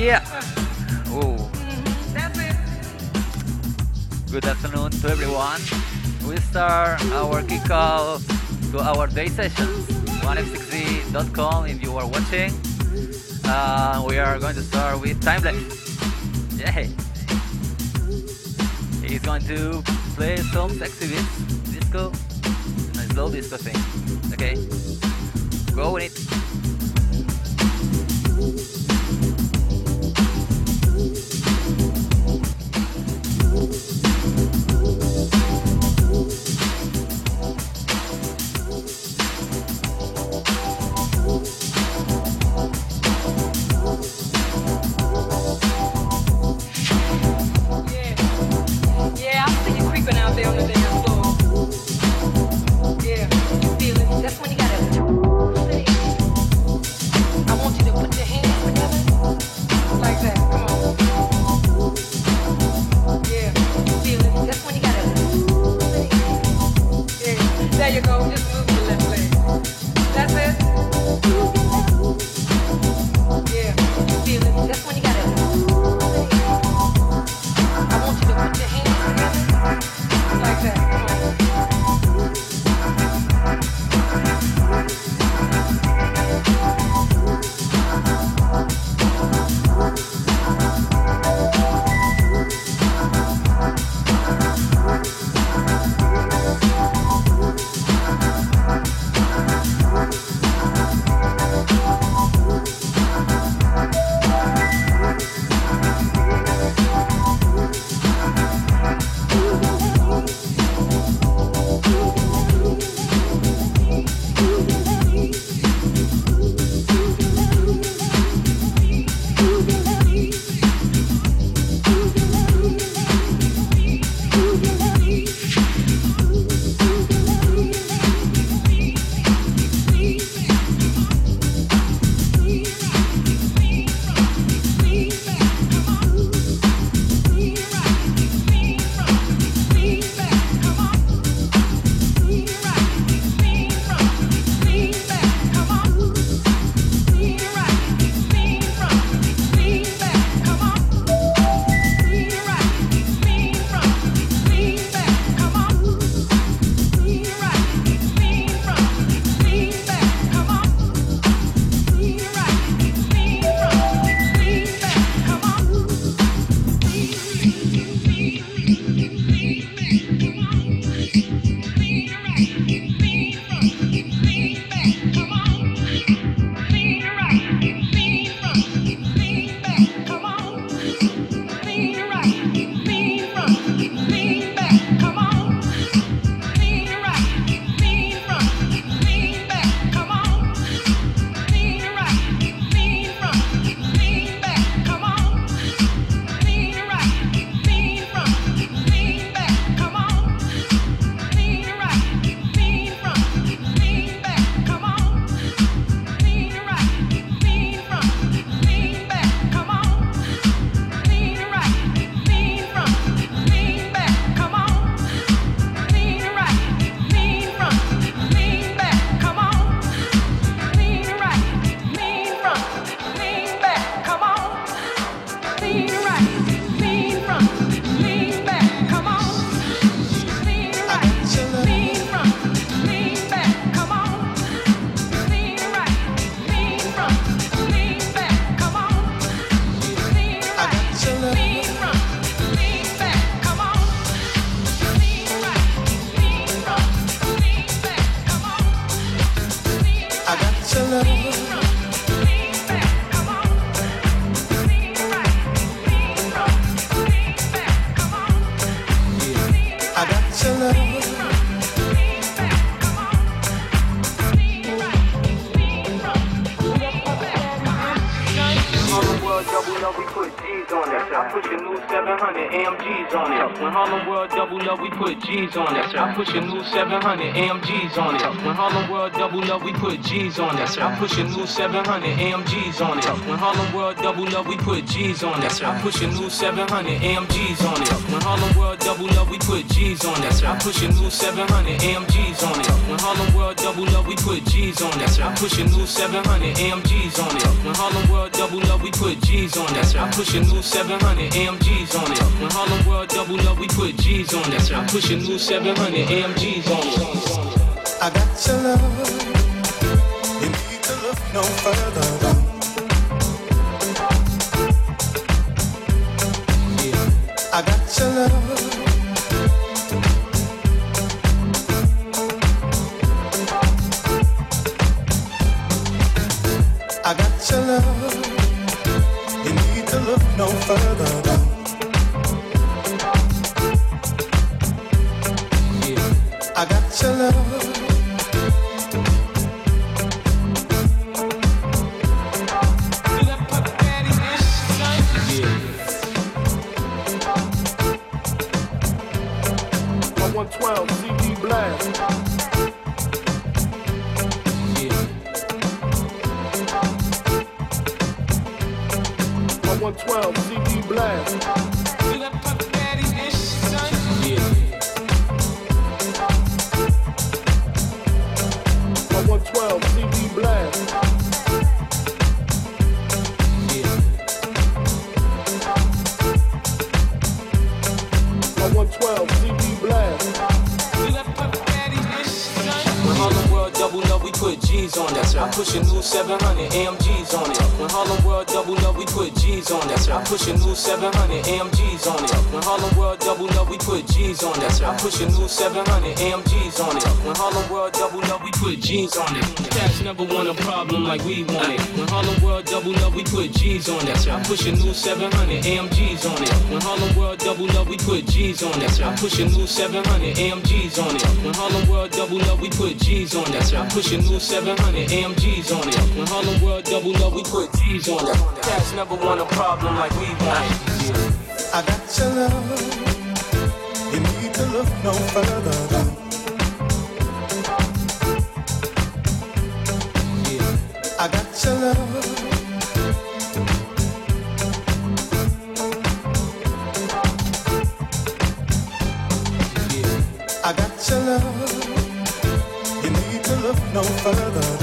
Yeah. Oh. Good afternoon to everyone. We start our kickoff to our day sessions. 1f6d.com if you are watching. Uh, we are going to start with Timeleft. Yeah. He's going to play some sexy beats, disco, and slow disco thing. Okay? Go with it. I push a new 700 AMGs on it. When Harlem World double up, we put G's on it. I push a new 700 AMGs on it. When Harlem World double up, we put G's on it. I push a new 700 AMGs on it. When Harlem World double up, we put G's on it. I push a new 700 AMGs on it. When Harlem World double up, we put G's on it. I push a new 700 AMGs on it. When Harlem World double up, we put G's on it. I push a new 700 AMGs on it. When Harlem World double up, we put G's on it. I push a new 700 AMGs on it. When Harlem World double up, we put G's on it. I push a new 700 AMGs on it. I got your love. You need to look no further. Yeah. I got your love. On it. I push a new 700 AMGs on it. When Harlem World double up, we put G's on it. I push a new 700 AMGs on it. When Harlem World double up, we put G's on it. Cats never want a problem like we want it. I got your love. You need to look no further. I got your love. Your love. You need to look no further.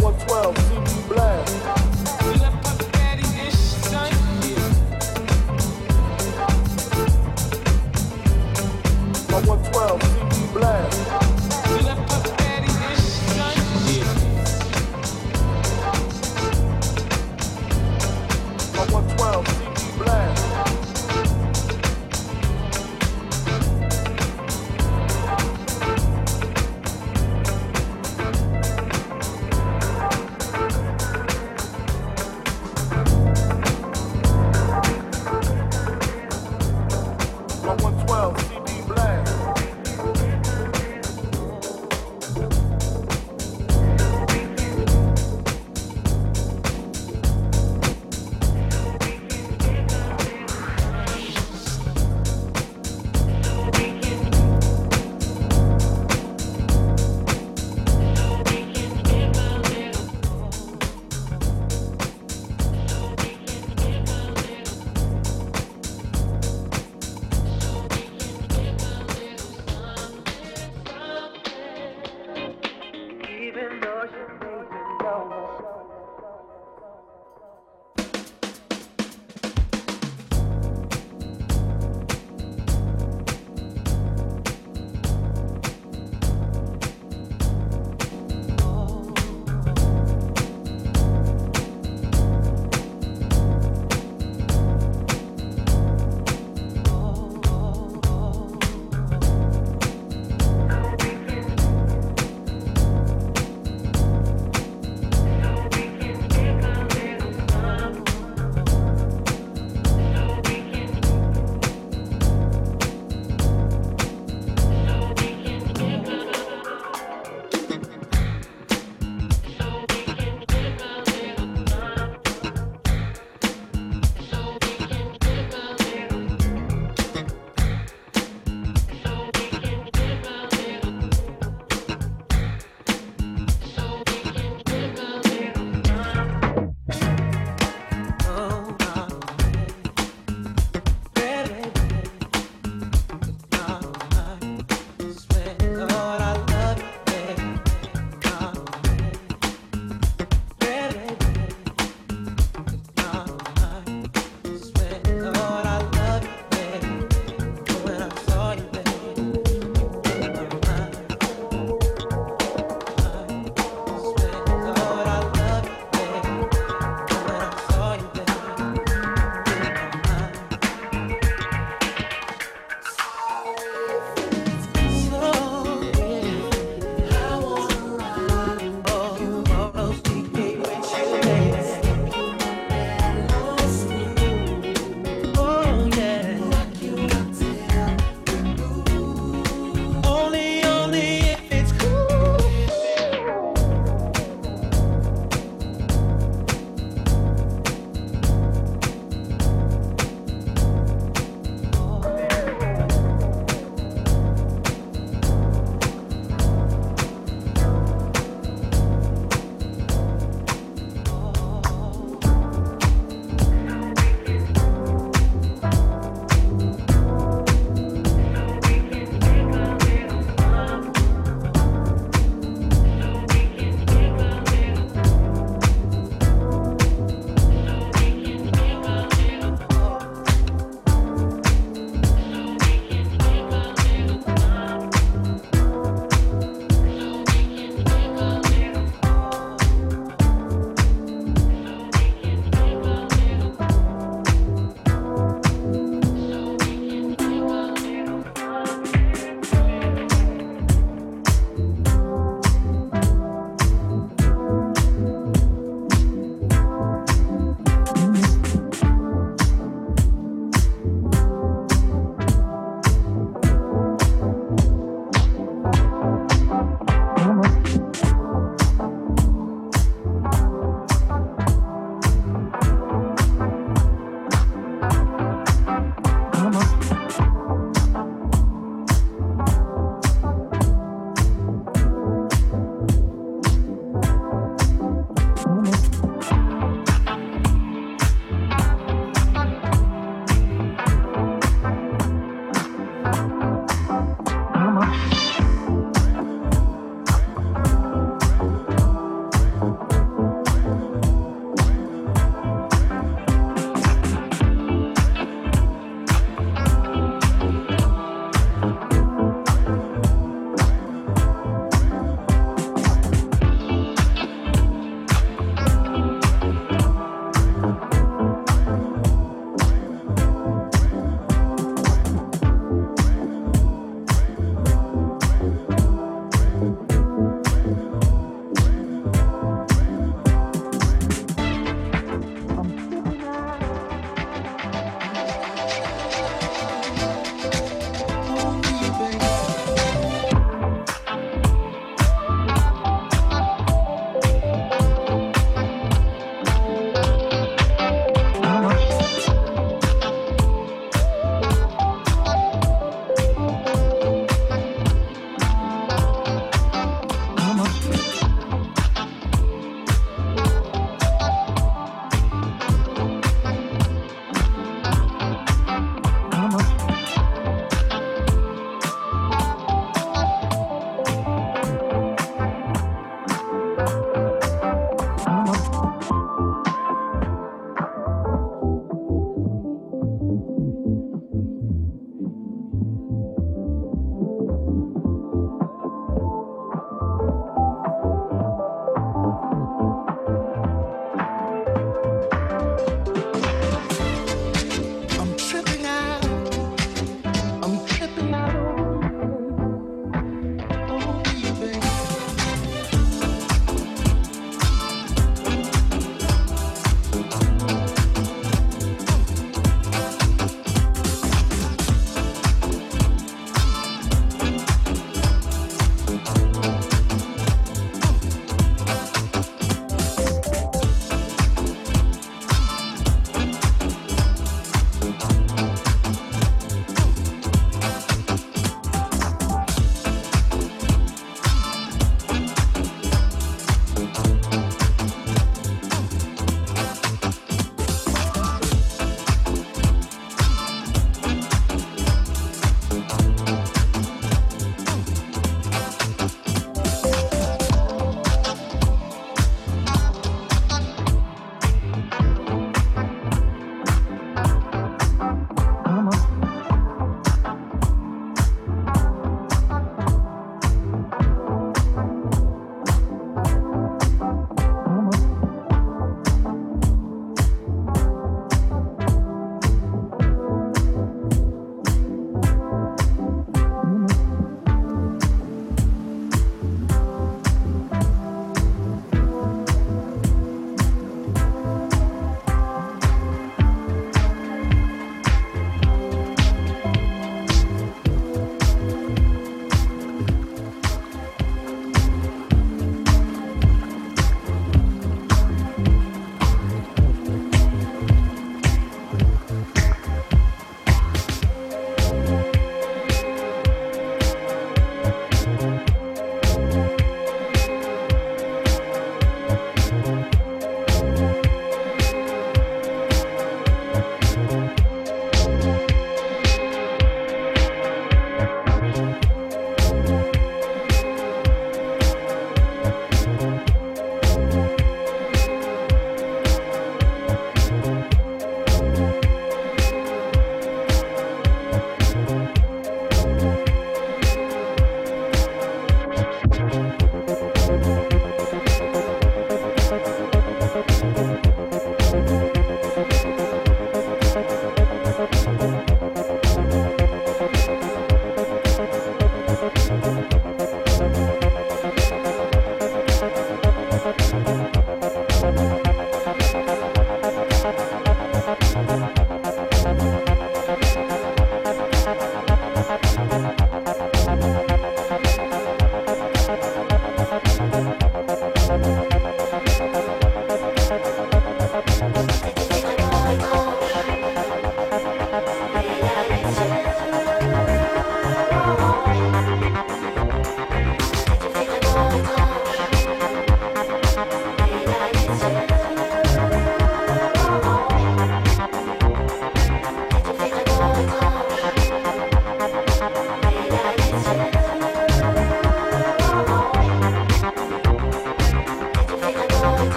112 CD blast.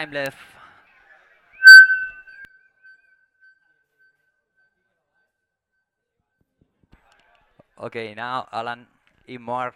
Timeleft. Okay, now Alan Imar